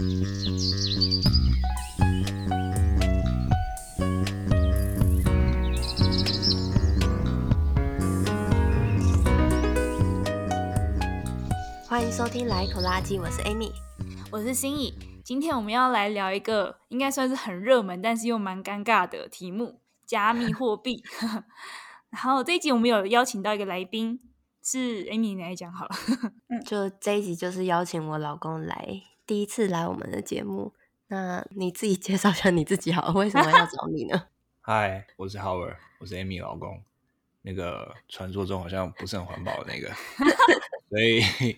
欢迎收听《来一口垃圾》，我是 Amy，我是心怡。今天我们要来聊一个应该算是很热门，但是又蛮尴尬的题目——加密货币。然后这一集我们有邀请到一个来宾，是 Amy 你来讲好了。就这一集就是邀请我老公来，第一次来我们的节目。那你自己介绍一下你自己好了，为什么要 找你呢？嗨，我是 Howard，我是 Amy 老公。那个传说中好像不是很环保的那个，所以。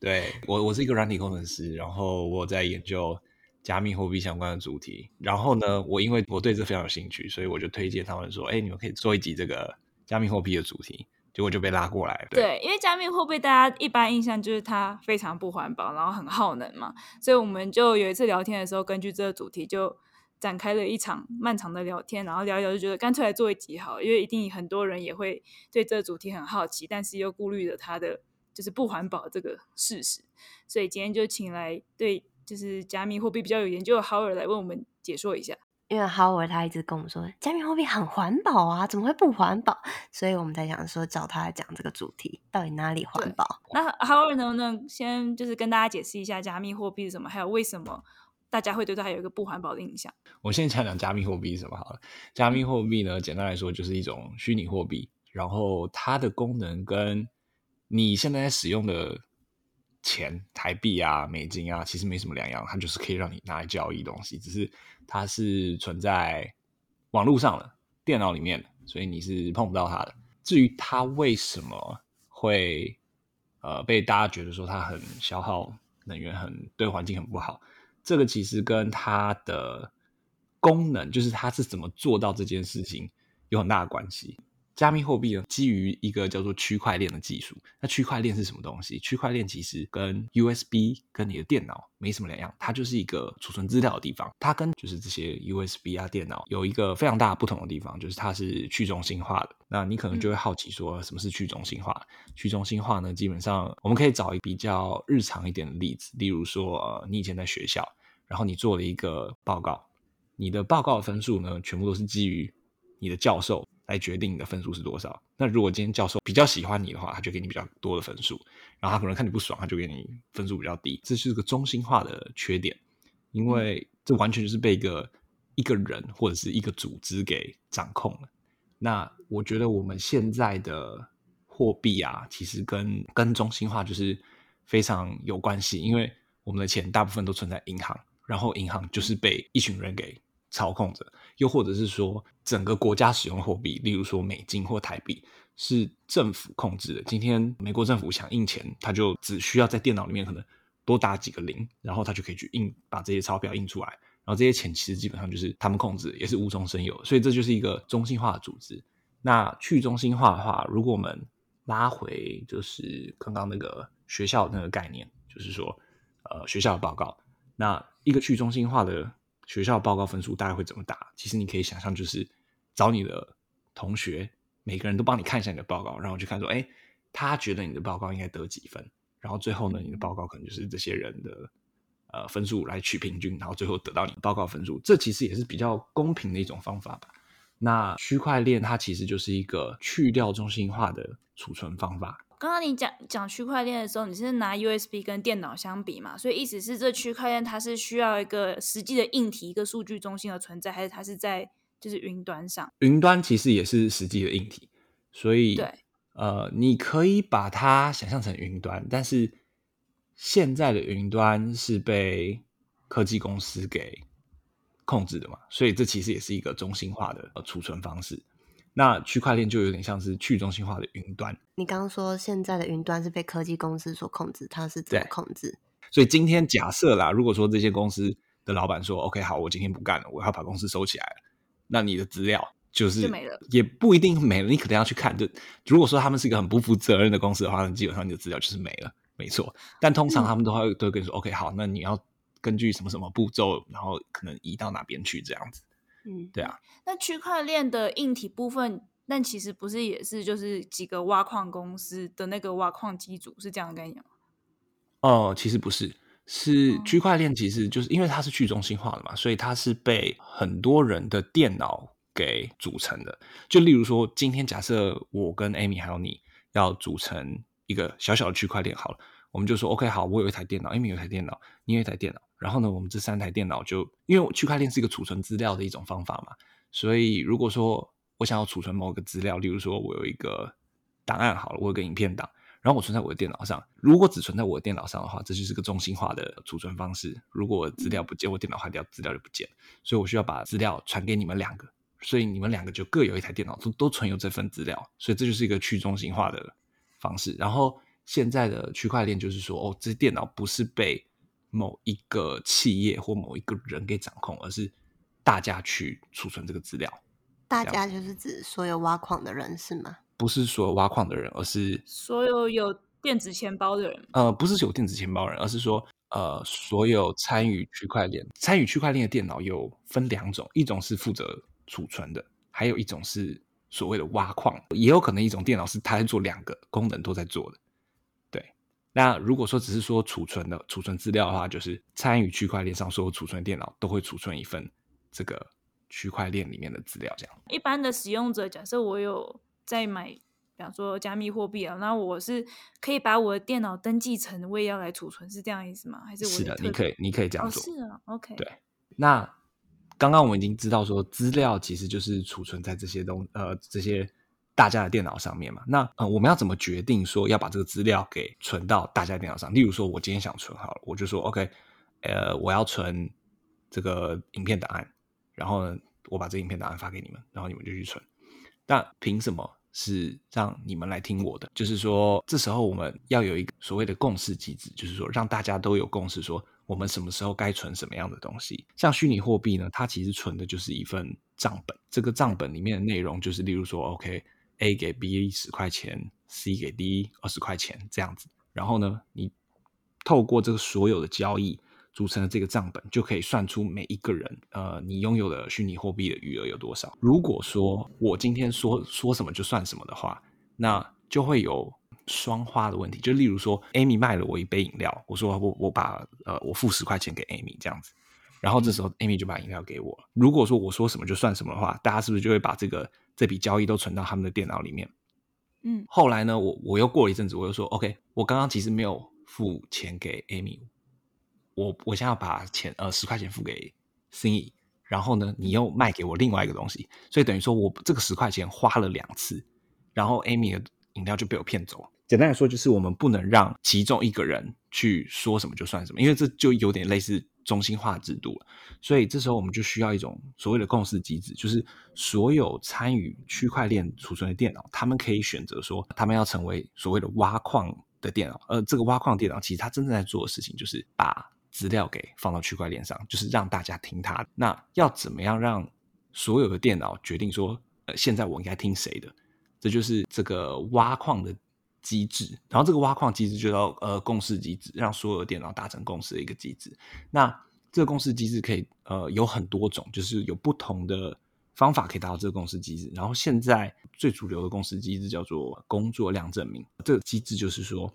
对我，我是一个软体工程师，然后我在研究加密货币相关的主题。然后呢，我因为我对这非常有兴趣，所以我就推荐他们说：“哎，你们可以做一集这个加密货币的主题。”结果就被拉过来。对，对，因为加密货币大家一般印象就是它非常不环保，然后很耗能嘛，所以我们就有一次聊天的时候，根据这个主题就展开了一场漫长的聊天，然后聊一聊就觉得干脆来做一集好，因为一定很多人也会对这个主题很好奇，但是又顾虑着它的。就是不环保这个事实，所以今天就请来对就是加密货币比较有研究的 Howard 来为我们解说一下。因为 Howard 他一直跟我们说加密货币很环保啊，怎么会不环保？所以我们才想说找他来讲这个主题，到底哪里环保？那 Howard 能不能先就是跟大家解释一下加密货币是什么，还有为什么大家会对它有一个不环保的印象？我先讲讲加密货币是什么好了。加密货币呢，简单来说就是一种虚拟货币，然后它的功能跟你现在在使用的钱，台币啊、美金啊，其实没什么两样，它就是可以让你拿来交易东西，只是它是存在网络上的电脑里面，所以你是碰不到它的。至于它为什么会呃被大家觉得说它很消耗能源，很对环境很不好，这个其实跟它的功能，就是它是怎么做到这件事情，有很大的关系。加密货币呢，基于一个叫做区块链的技术。那区块链是什么东西？区块链其实跟 USB 跟你的电脑没什么两样，它就是一个储存资料的地方。它跟就是这些 USB 啊电脑有一个非常大不同的地方，就是它是去中心化的。那你可能就会好奇说，什么是去中心化？嗯、去中心化呢，基本上我们可以找一个比较日常一点的例子，例如说，呃，你以前在学校，然后你做了一个报告，你的报告的分数呢，全部都是基于你的教授。来决定你的分数是多少。那如果今天教授比较喜欢你的话，他就给你比较多的分数；然后他可能看你不爽，他就给你分数比较低。这是个中心化的缺点，因为这完全就是被一个一个人或者是一个组织给掌控了。那我觉得我们现在的货币啊，其实跟跟中心化就是非常有关系，因为我们的钱大部分都存在银行，然后银行就是被一群人给操控着，又或者是说，整个国家使用货币，例如说美金或台币，是政府控制的。今天美国政府想印钱，他就只需要在电脑里面可能多打几个零，然后他就可以去印，把这些钞票印出来。然后这些钱其实基本上就是他们控制，也是无中生有。所以这就是一个中心化的组织。那去中心化的话，如果我们拉回就是刚刚那个学校那个概念，就是说，呃，学校的报告，那一个去中心化的。学校报告分数大概会怎么打？其实你可以想象，就是找你的同学，每个人都帮你看一下你的报告，然后去看说，哎，他觉得你的报告应该得几分，然后最后呢，你的报告可能就是这些人的呃分数来取平均，然后最后得到你的报告分数。这其实也是比较公平的一种方法吧。那区块链它其实就是一个去掉中心化的储存方法。刚刚你讲讲区块链的时候，你是拿 USB 跟电脑相比嘛？所以意思是这区块链它是需要一个实际的硬体、一个数据中心的存在，还是它是在就是云端上？云端其实也是实际的硬体，所以对，呃，你可以把它想象成云端，但是现在的云端是被科技公司给控制的嘛，所以这其实也是一个中心化的储存方式。那区块链就有点像是去中心化的云端。你刚刚说现在的云端是被科技公司所控制，它是怎么控制？所以今天假设啦，如果说这些公司的老板说：“OK，好，我今天不干了，我要把公司收起来了。”那你的资料就是就没了，也不一定没了。你可能要去看，就如果说他们是一个很不负责任的公司的话，那基本上你的资料就是没了，没错。但通常他们都会都会跟你说、嗯、：“OK，好，那你要根据什么什么步骤，然后可能移到哪边去这样子。”嗯，对啊。那区块链的硬体部分，那其实不是也是就是几个挖矿公司的那个挖矿机组是这样的概念吗？哦，其实不是。是区块链，其实就是因为它是去中心化的嘛，所以它是被很多人的电脑给组成的。就例如说，今天假设我跟 Amy 还有你要组成一个小小的区块链，好了，我们就说 OK，好，我有一台电脑，Amy 有一台电脑，你有一台电脑，然后呢，我们这三台电脑就因为区块链是一个储存资料的一种方法嘛，所以如果说我想要储存某个资料，例如说我有一个档案，好了，我有个影片档。然后我存在我的电脑上，如果只存在我的电脑上的话，这就是个中心化的储存方式。如果资料不见，我电脑坏掉，资料就不见。所以我需要把资料传给你们两个，所以你们两个就各有一台电脑，都都存有这份资料。所以这就是一个去中心化的方式。然后现在的区块链就是说，哦，这电脑不是被某一个企业或某一个人给掌控，而是大家去储存这个资料。大家就是指所有挖矿的人是吗？不是所有挖矿的人，而是所有有电子钱包的人。呃，不是有电子钱包的人，而是说，呃，所有参与区块链、参与区块链的电脑有分两种，一种是负责储存的，还有一种是所谓的挖矿。也有可能一种电脑是它在做两个功能都在做的。对，那如果说只是说储存的、储存资料的话，就是参与区块链上所有储存的电脑都会储存一份这个区块链里面的资料。这样，一般的使用者，假设我有。在买，比方说加密货币啊，那我是可以把我的电脑登记成我也要来储存，是这样意思吗？还是我是的，你可以，你可以这样做。哦、是啊，OK。对，那刚刚我们已经知道说，资料其实就是储存在这些东呃这些大家的电脑上面嘛。那呃，我们要怎么决定说要把这个资料给存到大家电脑上？例如说，我今天想存好了，我就说 OK，呃，我要存这个影片档案，然后呢，我把这影片档案发给你们，然后你们就去存。但凭什么是让你们来听我的？就是说，这时候我们要有一个所谓的共识机制，就是说，让大家都有共识，说我们什么时候该存什么样的东西。像虚拟货币呢，它其实存的就是一份账本。这个账本里面的内容就是，例如说 OK A 给 B 十块钱，C 给 D 二十块钱这样子。然后呢，你透过这个所有的交易。组成的这个账本就可以算出每一个人，呃，你拥有的虚拟货币的余额有多少。如果说我今天说说什么就算什么的话，那就会有双花的问题。就例如说，Amy 卖了我一杯饮料，我说我我把呃我付十块钱给 Amy 这样子，然后这时候 Amy 就把饮料给我。如果说我说什么就算什么的话，大家是不是就会把这个这笔交易都存到他们的电脑里面？嗯。后来呢，我我又过了一阵子，我又说 OK，我刚刚其实没有付钱给 Amy。我我现在要把钱呃十块钱付给心仪，然后呢，你又卖给我另外一个东西，所以等于说我这个十块钱花了两次，然后 Amy 的饮料就被我骗走了。简单来说，就是我们不能让其中一个人去说什么就算什么，因为这就有点类似中心化制度了。所以这时候我们就需要一种所谓的共识机制，就是所有参与区块链储存的电脑，他们可以选择说，他们要成为所谓的挖矿的电脑。而这个挖矿电脑，其实它真正在做的事情就是把资料给放到区块链上，就是让大家听它。那要怎么样让所有的电脑决定说，呃，现在我应该听谁的？这就是这个挖矿的机制。然后这个挖矿机制就叫呃共识机制，让所有的电脑达成共识的一个机制。那这个共识机制可以呃有很多种，就是有不同的方法可以达到这个共识机制。然后现在最主流的共识机制叫做工作量证明。这个机制就是说，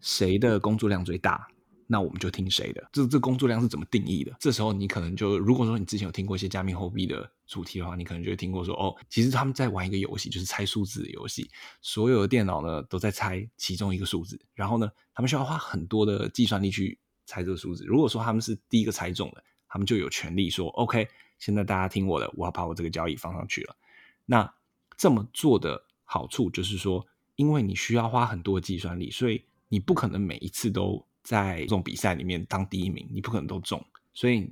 谁的工作量最大？那我们就听谁的？这这工作量是怎么定义的？这时候你可能就，如果说你之前有听过一些加密货币的主题的话，你可能就会听过说，哦，其实他们在玩一个游戏，就是猜数字的游戏。所有的电脑呢都在猜其中一个数字，然后呢，他们需要花很多的计算力去猜这个数字。如果说他们是第一个猜中的，他们就有权利说，OK，现在大家听我的，我要把我这个交易放上去了。那这么做的好处就是说，因为你需要花很多的计算力，所以你不可能每一次都。在这种比赛里面当第一名，你不可能都中，所以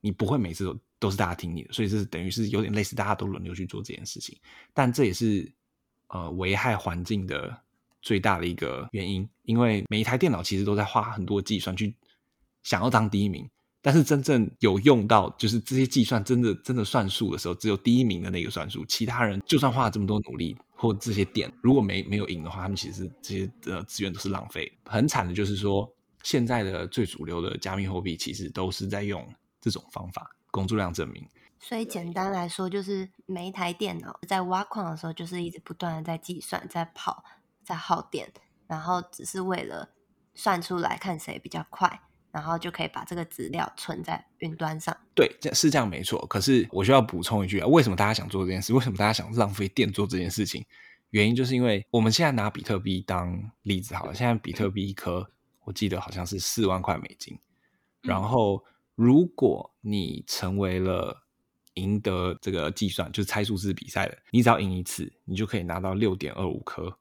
你不会每次都都是大家听你的，所以这是等于是有点类似大家都轮流去做这件事情，但这也是呃危害环境的最大的一个原因，因为每一台电脑其实都在花很多计算去想要当第一名。但是真正有用到，就是这些计算真的真的算数的时候，只有第一名的那个算数，其他人就算花了这么多努力或这些点，如果没没有赢的话，他们其实这些呃资源都是浪费。很惨的就是说，现在的最主流的加密货币其实都是在用这种方法，工作量证明。所以简单来说，就是每一台电脑在挖矿的时候，就是一直不断的在计算、在跑、在耗电，然后只是为了算出来看谁比较快。然后就可以把这个资料存在云端上。对，这是这样没错。可是我需要补充一句啊，为什么大家想做这件事？为什么大家想浪费电做这件事情？原因就是因为我们现在拿比特币当例子好了，现在比特币一颗，我记得好像是四万块美金。然后，如果你成为了赢得这个计算，就是猜数字比赛的，你只要赢一次，你就可以拿到六点二五颗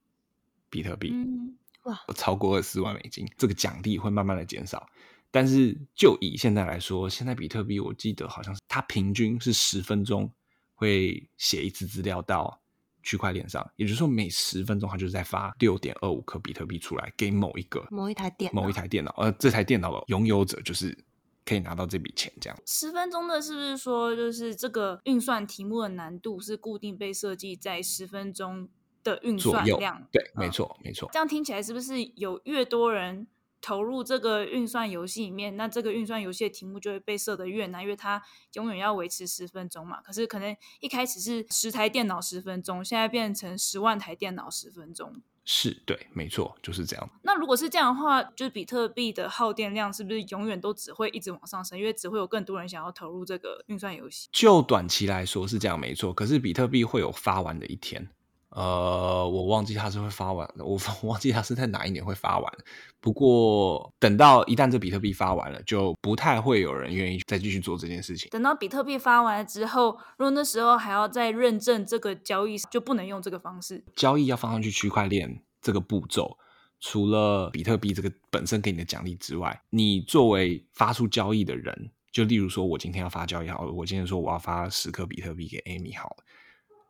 比特币。嗯，哇，超过二十万美金，这个奖励会慢慢的减少。但是就以现在来说，现在比特币我记得好像是它平均是十分钟会写一次资料到区块链上，也就是说每十分钟它就是在发六点二五颗比特币出来给某一个某一台电某一台电脑，而这台电脑的拥有者就是可以拿到这笔钱。这样十分钟的是不是说就是这个运算题目的难度是固定被设计在十分钟的运算量？对，没错，嗯，没错。这样听起来是不是有越多人投入这个运算游戏里面，那这个运算游戏的题目就会被设得越难，因为它永远要维持十分钟嘛。可是可能一开始是十台电脑十分钟，现在变成十万台电脑十分钟。是，对，没错，就是这样。那如果是这样的话，就是比特币的耗电量是不是永远都只会一直往上升？因为只会有更多人想要投入这个运算游戏。就短期来说是这样，没错。可是比特币会有发完的一天。呃，我忘记它是会发完的，我 忘记它是在哪一年会发完。不过等到一旦这比特币发完了，就不太会有人愿意再继续做这件事情。等到比特币发完了之后，如果那时候还要再认证这个交易，就不能用这个方式。交易要放上去区块链这个步骤，除了比特币这个本身给你的奖励之外，你作为发出交易的人，就例如说我今天要发交易好了，我今天说我要发十颗比特币给 Amy 好了。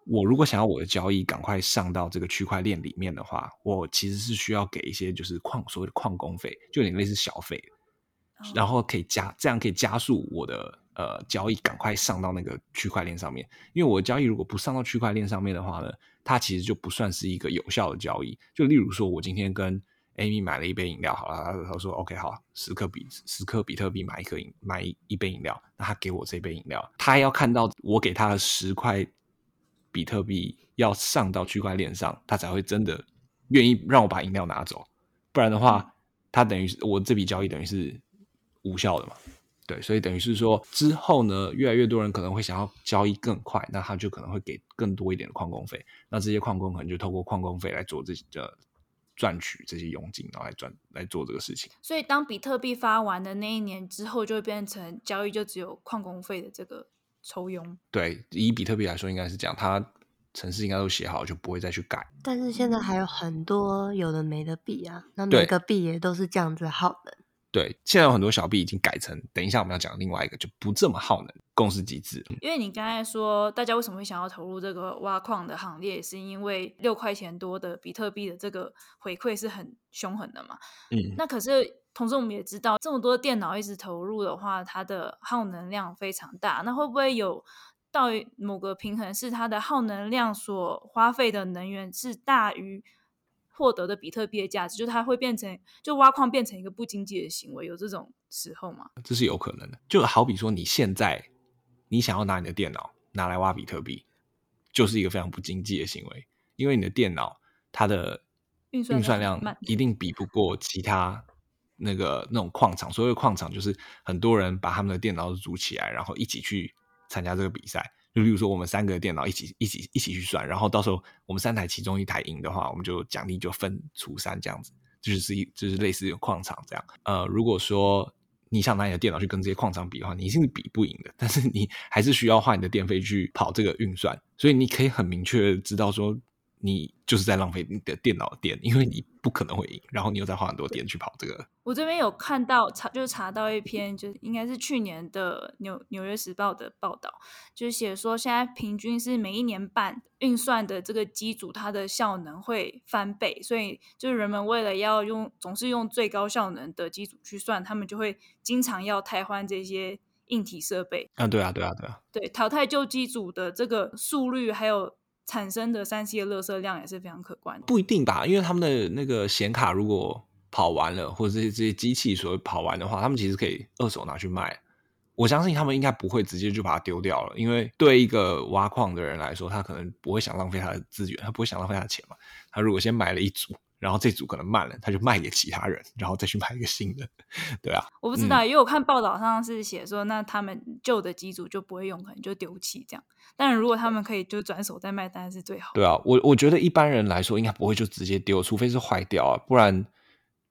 我如果想要我的交易赶快上到这个区块链里面的话，我其实是需要给一些就是矿所谓的矿工费，就有点类似小费，然后可以加这样可以加速我的呃交易赶快上到那个区块链上面。因为我的交易如果不上到区块链上面的话呢，它其实就不算是一个有效的交易。就例如说，我今天跟 Amy 买了一杯饮料，好了，他说 OK 好，十克比十克比特币买一颗饮买一杯饮料，那他给我这杯饮料，他要看到我给他的十块。比特币要上到区块链上，他才会真的愿意让我把饮料拿走，不然的话，他等于是我这笔交易等于是无效的嘛。对，所以等于是说之后呢，越来越多人可能会想要交易更快，那他就可能会给更多一点的矿工费，那这些矿工可能就透过矿工费来做这些的赚取这些佣金，然后来赚来做这个事情。所以当比特币发完的那一年之后，就会变成交易就只有矿工费的这个。抽佣。对，以比特币来说，应该是这样，它程式应该都写好，就不会再去改。但是现在还有很多有的没的币啊，那每个币也都是这样子耗能。对，现在有很多小币已经改成，等一下我们要讲另外一个就不这么耗能共识机制。因为你刚才说，大家为什么会想要投入这个挖矿的行列，是因为六块钱多的比特币的这个回馈是很凶狠的嘛？嗯，那可是。同时，我们也知道，这么多电脑一直投入的话，它的耗能量非常大。那会不会有到某个平衡，是它的耗能量所花费的能源是大于获得的比特币的价值？就它会变成，就挖矿变成一个不经济的行为，有这种时候吗？这是有可能的。就好比说，你现在你想要拿你的电脑拿来挖比特币，就是一个非常不经济的行为，因为你的电脑它的运算量一定比不过其他。那个那种矿场，所谓矿场就是很多人把他们的电脑组起来，然后一起去参加这个比赛。就例如说，我们三个电脑一起一起一起去算，然后到时候我们三台其中一台赢的话，我们就奖励就分除三这样子，就是一就是类似于矿场这样。呃，如果说你想拿你的电脑去跟这些矿场比的话，你一定是比不赢的。但是你还是需要花你的电费去跑这个运算，所以你可以很明确知道说。你就是在浪费你的电脑的电，因为你不可能会赢，然后你又在花很多电去跑这个。我这边有看到查，就是查到一篇，就是应该是去年的纽纽约时报的报道，就是写说现在平均是每一年半运算的这个机组，它的效能会翻倍，所以就是人们为了要用总是用最高效能的机组去算，他们就会经常要汰换这些硬体设备。啊，对啊，对啊，对啊，对，淘汰旧机组的这个速率还有。产生的三 C 的垃圾量也是非常可观的。不一定吧，因为他们的那个显卡如果跑完了，或者这些这些机器所谓跑完的话，他们其实可以二手拿去卖。我相信他们应该不会直接就把它丢掉了，因为对一个挖矿的人来说，他可能不会想浪费他的资源，他不会想浪费他的钱嘛。他如果先买了一组。然后这组可能慢了，他就卖给其他人，然后再去买一个新的，对啊。我不知道，嗯、因为我看报道上是写说，那他们旧的机组就不会用，可能就丢弃这样。但如果他们可以就转手再卖，当然是最好。对啊，我我觉得一般人来说应该不会就直接丢，除非是坏掉啊，不然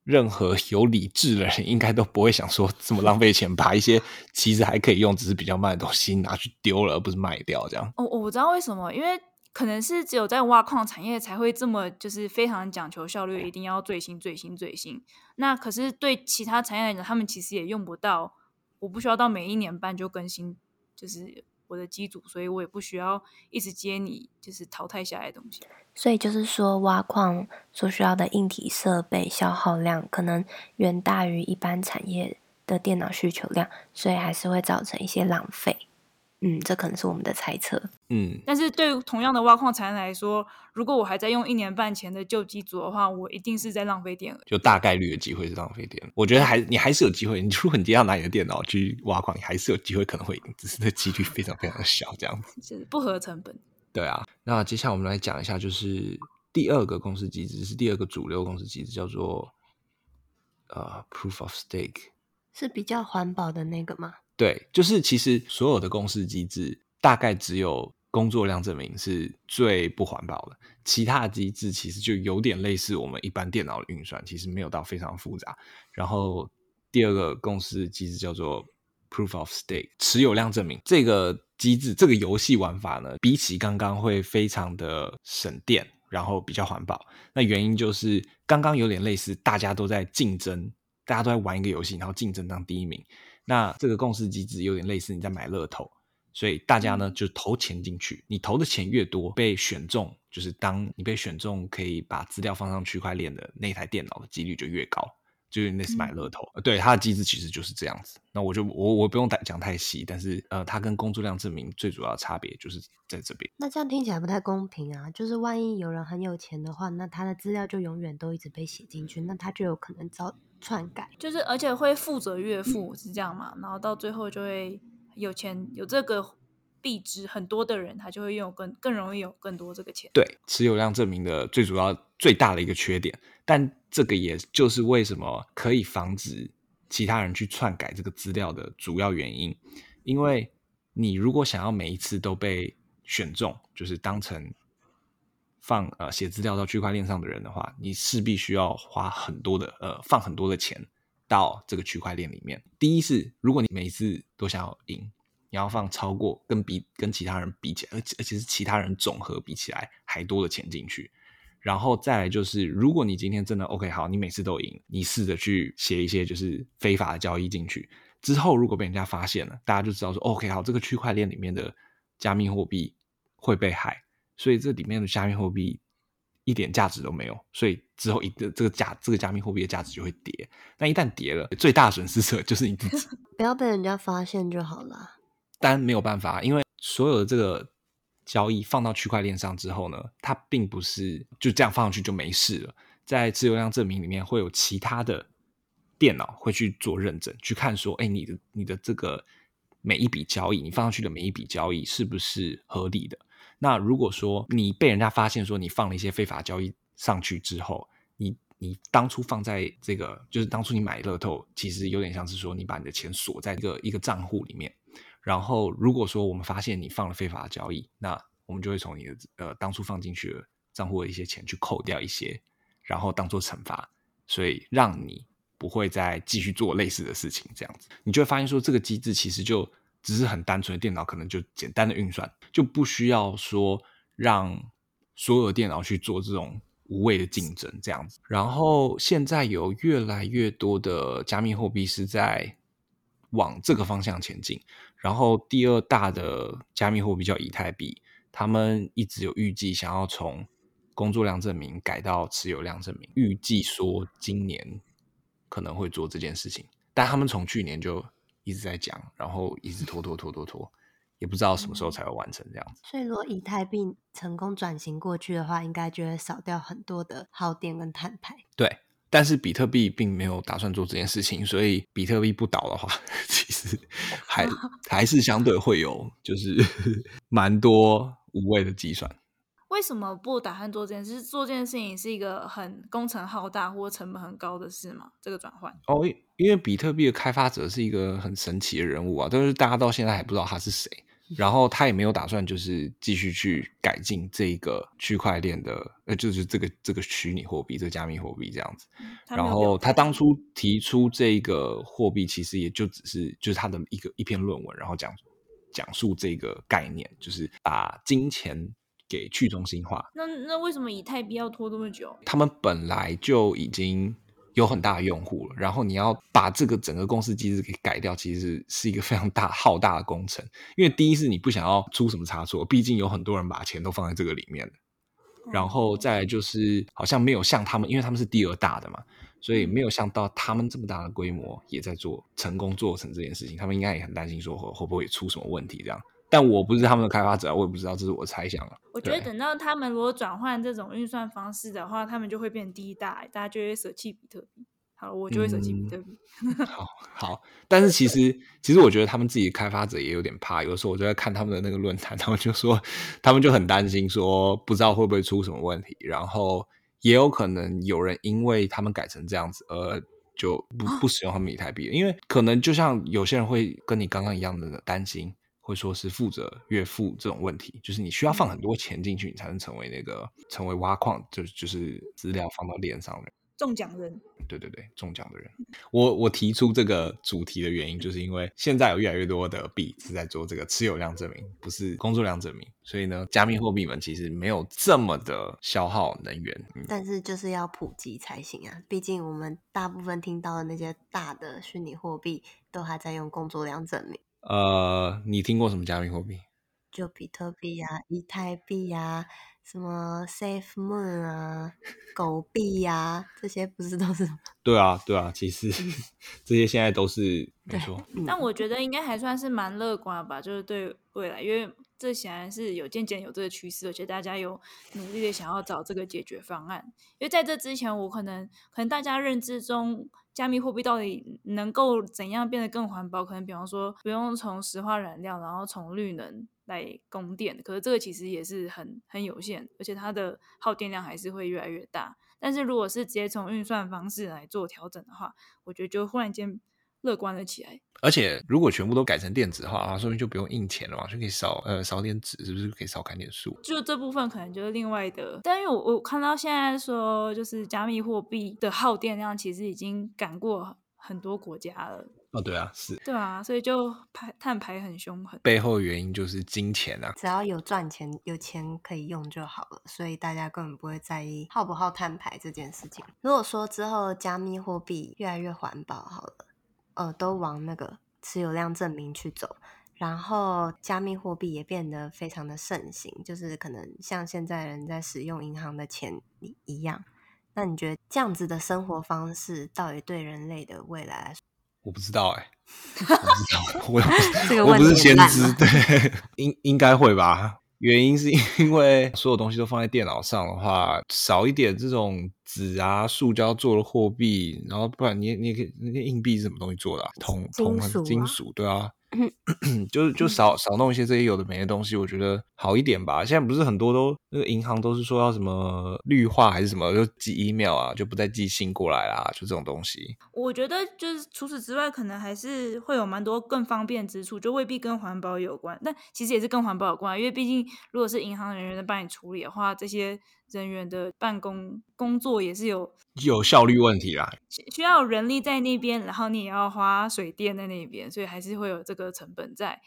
任何有理智的人应该都不会想说这么浪费钱，把一些其实还可以用，只是比较慢的东西拿去丢了，而不是卖掉这样。哦，我不知道为什么，因为。可能是只有在挖矿产业才会这么，就是非常讲求效率，一定要最新、最新、最新。那可是对其他产业来讲，他们其实也用不到。我不需要到每一年半就更新，就是我的机组，所以我也不需要一直接你就是淘汰下来的东西。所以就是说，挖矿所需要的硬体设备消耗量可能远大于一般产业的电脑需求量，所以还是会造成一些浪费。嗯，这可能是我们的猜测。嗯，但是对同样的挖矿产业来说，如果我还在用一年半前的旧机组的话，我一定是在浪费电。就大概率的机会是浪费电。我觉得还你还是有机会。你如果你今天要拿你的电脑去挖矿，你还是有机会可能会赢，只是这几率非常非常的小，这样子。是不合成本。对啊，那接下来我们来讲一下，就是第二个公司机制，是第二个主流公司机制，叫做呃 Proof of Stake，是比较环保的那个吗？对，就是其实所有的共识机制，大概只有工作量证明是最不环保的，其他机制其实就有点类似我们一般电脑的运算，其实没有到非常复杂。然后第二个共识机制叫做 Proof of Stake，持有量证明。这个机制，这个游戏玩法呢，比起刚刚会非常的省电，然后比较环保。那原因就是刚刚有点类似，大家都在竞争，大家都在玩一个游戏，然后竞争当第一名。那这个共识机制有点类似你在买乐透，所以大家呢就投钱进去，你投的钱越多，被选中就是当你被选中可以把资料放上区块链的那台电脑的几率就越高，就是那是买乐透。嗯、对，它的机制其实就是这样子。那我就我我不用讲太细，但是呃，它跟工作量证明最主要的差别就是在这边。那这样听起来不太公平啊！就是万一有人很有钱的话，那他的资料就永远都一直被写进去，那他就有可能遭。篡改就是，而且会负责越富，是这样嘛？然后到最后就会有钱，有这个币值很多的人，他就会拥有更更容易有更多这个钱。对，持有量证明的最主要最大的一个缺点，但这个也就是为什么可以防止其他人去篡改这个资料的主要原因。因为你如果想要每一次都被选中，就是当成。放呃写资料到区块链上的人的话，你势必需要花很多的呃放很多的钱到这个区块链里面。第一是，如果你每一次都想要赢，你要放超过跟比跟其他人比起来，而且而且是其他人总和比起来还多的钱进去。然后再来就是，如果你今天真的 OK 好，你每次都赢，你试着去写一些就是非法的交易进去之后，如果被人家发现了，大家就知道说 OK 好，这个区块链里面的加密货币会被害。所以这里面的加密货币一点价值都没有，所以之后一个这个加这个加密货币的价值就会跌。那一旦跌了，最大损失者就是你自己。不要被人家发现就好了。但没有办法，因为所有的这个交易放到区块链上之后呢，它并不是就这样放上去就没事了。在自由量证明里面会有其他的电脑会去做认证，去看说，哎，你的你的这个每一笔交易，你放上去的每一笔交易是不是合理的？那如果说你被人家发现说你放了一些非法交易上去之后，你你当初放在这个就是当初你买乐透，其实有点像是说你把你的钱锁在一个一个账户里面，然后如果说我们发现你放了非法交易，那我们就会从你的呃当初放进去的账户的一些钱去扣掉一些，然后当做惩罚，所以让你不会再继续做类似的事情，这样子，你就会发现说这个机制其实就。只是很单纯的电脑，可能就简单的运算，就不需要说让所有电脑去做这种无谓的竞争这样子。然后现在有越来越多的加密货币是在往这个方向前进。然后第二大的加密货币叫以太币，他们一直有预计想要从工作量证明改到持有量证明，预计说今年可能会做这件事情，但他们从去年就。一直在讲，然后一直拖拖拖拖拖，也不知道什么时候才会完成这样子。所以，如果以太币成功转型过去的话，应该就会少掉很多的耗电跟碳排。对，但是比特币并没有打算做这件事情，所以比特币不倒的话，其实还 还是相对会有就是 蛮多无谓的计算。为什么不打算做这件事？做这件事情是一个很工程浩大或成本很高的事吗？这个转换？哦，因为比特币的开发者是一个很神奇的人物啊，但是大家到现在还不知道他是谁。然后他也没有打算就是继续去改进这个区块链的，呃，就是这个这个虚拟货币，这个加密货币这样子。然后他当初提出这个货币，其实也就只是就是他的一个一篇论文，然后讲讲述这个概念，就是把金钱给去中心化。那那为什么以太币要拖这么久？他们本来就已经。有很大的用户了，然后你要把这个整个公司机制给改掉，其实是，一个非常大 浩大的工程。因为第一是你不想要出什么差错，毕竟有很多人把钱都放在这个里面。然后再来就是好像没有像他们，因为他们是第二大的嘛，所以没有像到他们这么大的规模也在做成功做成这件事情。他们应该也很担心说会会不会出什么问题这样。但我不是他们的开发者，我也不知道，这是我的猜想啊。我觉得等到他们如果转换这种运算方式的话，他们就会变第一大，大家就会舍弃比特币。好，我就会舍弃比特币。嗯、好好，但是其实其实我觉得他们自己的开发者也有点怕。有的时候我就在看他们的那个论坛，他们就说他们就很担心，说不知道会不会出什么问题。然后也有可能有人因为他们改成这样子，而就不不使用他们以太币，因为可能就像有些人会跟你刚刚一样的担心。会说是富者越富这种问题，就是你需要放很多钱进去，你才能成为那个成为挖矿，就就是资料放到链上的中奖人。对对对，中奖的人。我我提出这个主题的原因，就是因为现在有越来越多的币是在做这个持有量证明，不是工作量证明，所以呢，加密货币们其实没有这么的消耗能源。嗯、但是就是要普及才行啊，毕竟我们大部分听到的那些大的虚拟货币都还在用工作量证明。呃，你听过什么加密货币？就比特币呀、啊、以太币呀、啊、什么 SafeMoon 啊、狗币呀、啊，这些不是都是？对啊，对啊，其实 这些现在都是没错。但我觉得应该还算是蛮乐观吧，就是对未来，因为这显然是有渐渐有这个趋势，而且大家有努力的想要找这个解决方案。因为在这之前，我可能可能大家认知中。加密货币到底能够怎样变得更环保？可能比方说不用从石化燃料，然后从绿能来供电。可是这个其实也是很很有限，而且它的耗电量还是会越来越大。但是如果是直接从运算方式来做调整的话，我觉得就忽然间乐观了起来。而且如果全部都改成电子化啊，说明就不用印钱了嘛，就可以少呃少点纸，是不是可以少砍点树？就这部分可能就是另外的。但因为我我看到现在说，就是加密货币的耗电量其实已经赶过很多国家了。哦，对啊，是。对啊，所以就排碳排很凶狠。背后的原因就是金钱啊，只要有赚钱，有钱可以用就好了，所以大家根本不会在意耗不耗碳排这件事情。如果说之后加密货币越来越环保，好了。呃，都往那个持有量证明去走，然后加密货币也变得非常的盛行，就是可能像现在人在使用银行的钱一样。那你觉得这样子的生活方式到底对人类的未来来说？我不知道哎、欸，我不知道，我我不是先知，对，应应该会吧。原因是因为 所有东西都放在电脑上的话，少一点这种纸啊、塑胶做的货币，然后不然你你也可以那个硬币是什么东西做的啊？铜铜金属对啊。就是就少少弄一些这些有的没的东西，我觉得好一点吧。现在不是很多都那个银行都是说要什么绿化还是什么，就寄 email 啊，就不再寄信过来啦，就这种东西。我觉得就是除此之外，可能还是会有蛮多更方便之处，就未必跟环保有关，但其实也是跟环保有关，因为毕竟如果是银行人员在帮你处理的话，这些。人员的办公工作也是有有效率问题啦，需要人力在那边，然后你也要花水电在那边，所以还是会有这个成本在。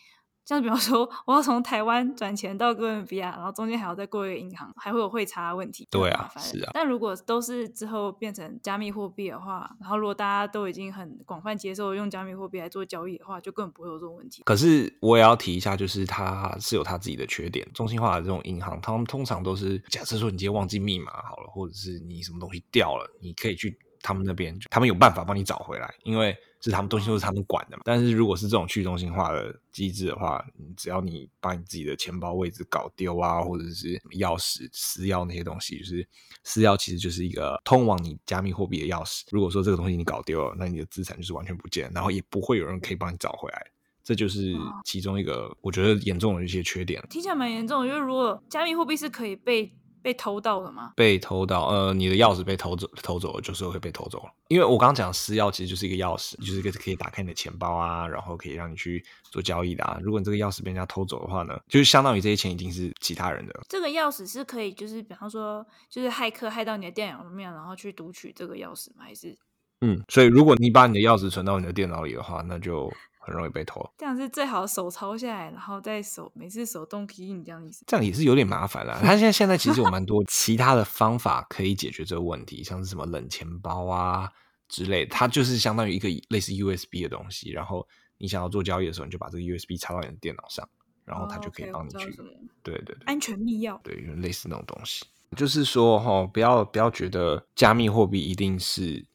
像比方说，我要从台湾转钱到哥伦比亚，然后中间还要再过一个银行，还会有汇差问题。对啊，是啊。但如果都是之后变成加密货币的话，然后如果大家都已经很广泛接受用加密货币来做交易的话，就根本不会有这种问题。可是我也要提一下，就是它是有它自己的缺点。中心化的这种银行，他们通常都是假设说你今天忘记密码好了，或者是你什么东西掉了，你可以去他们那边，他们有办法帮你找回来，因为。是他们东西都是他们管的嘛，但是如果是这种去中心化的机制的话，只要你把你自己的钱包位置搞丢啊，或者是钥匙、私钥那些东西，就是私钥其实就是一个通往你加密货币的钥匙。如果说这个东西你搞丢了，那你的资产就是完全不见，然后也不会有人可以帮你找回来。这就是其中一个我觉得严重的一些缺点。听起来蛮严重的，因为如果加密货币是可以被被偷到了吗？被偷到，呃，你的钥匙被偷走，偷走了就是会被偷走了。因为我刚刚讲私钥其实就是一个钥匙，就是一个可以打开你的钱包啊，然后可以让你去做交易的啊。如果你这个钥匙被人家偷走的话呢，就是相当于这些钱已经是其他人的。这个钥匙是可以，就是比方说，就是骇客骇到你的电脑里面，然后去读取这个钥匙吗？还是？嗯，所以如果你把你的钥匙存到你的电脑里的话，那就。很容易被偷，这样是最好手抄下来，然后再手每次手动 key in 这样意思。这样也是有点麻烦啦。他现在现在其实有蛮多其他的方法可以解决这个问题，像是什么冷钱包啊之类的，它就是相当于一个类似 USB 的东西。然后你想要做交易的时候，你就把这个 USB 插到你的电脑上，然后它就可以帮你去。Oh, okay, 对对对，安全密钥。对，类似那种东西。就是说哈，不要不要觉得加密货币一定是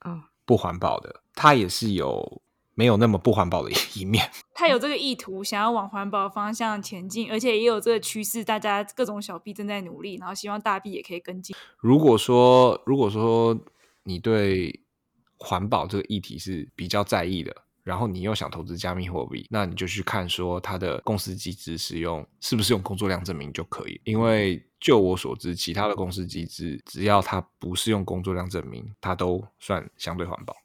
不环保的，它也是有。没有那么不环保的一面，他有这个意图，想要往环保方向前进，而且也有这个趋势，大家各种小币正在努力，然后希望大币也可以跟进。如果说，如果说你对环保这个议题是比较在意的，然后你又想投资加密货币，那你就去看说它的公司机制使用是不是用工作量证明就可以。因为就我所知，其他的公司机制只要它不是用工作量证明，它都算相对环保。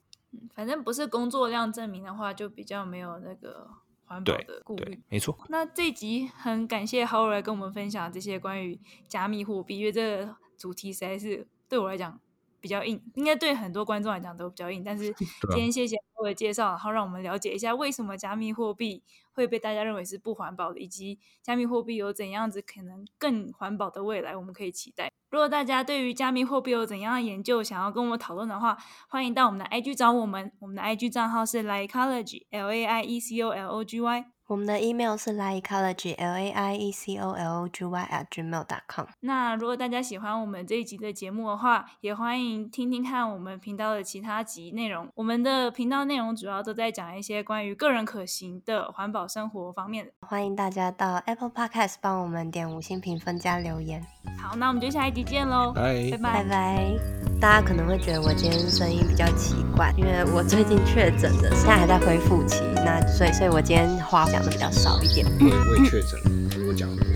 反正不是工作量证明的话，就比较没有那个环保的顾虑。没错。那这一集很感谢 Howard 来跟我们分享这些关于加密货币，因为这个主题实在是对我来讲比较硬，应该对很多观众来讲都比较硬。但是 今天谢谢 Howard 的介绍，然后让我们了解一下为什么加密货币会被大家认为是不环保的，以及加密货币有怎样子可能更环保的未来，我们可以期待。如果大家对于加密货币有怎样的研究，想要跟我们讨论的话，欢迎到我们的 IG 找我们。我们的 IG 账号是 Laiecology，L A I E C O L O G Y。我们的 email 是 Laiecology，L A I E C O L O G Y at gmail dot com。那如果大家喜欢我们这一集的节目的话，也欢迎听听看我们频道的其他集内容。我们的频道内容主要都在讲一些关于个人可行的环保生活方面。欢迎大家到 Apple Podcast 帮我们点五星评分加留言。好，那我们就下一集见喽，拜拜拜拜。大家可能会觉得我今天声音比较奇怪，因为我最近确诊的，现在还在恢复期，那所以所以我今天话讲的比较少一点。我也确诊了，所以我讲的。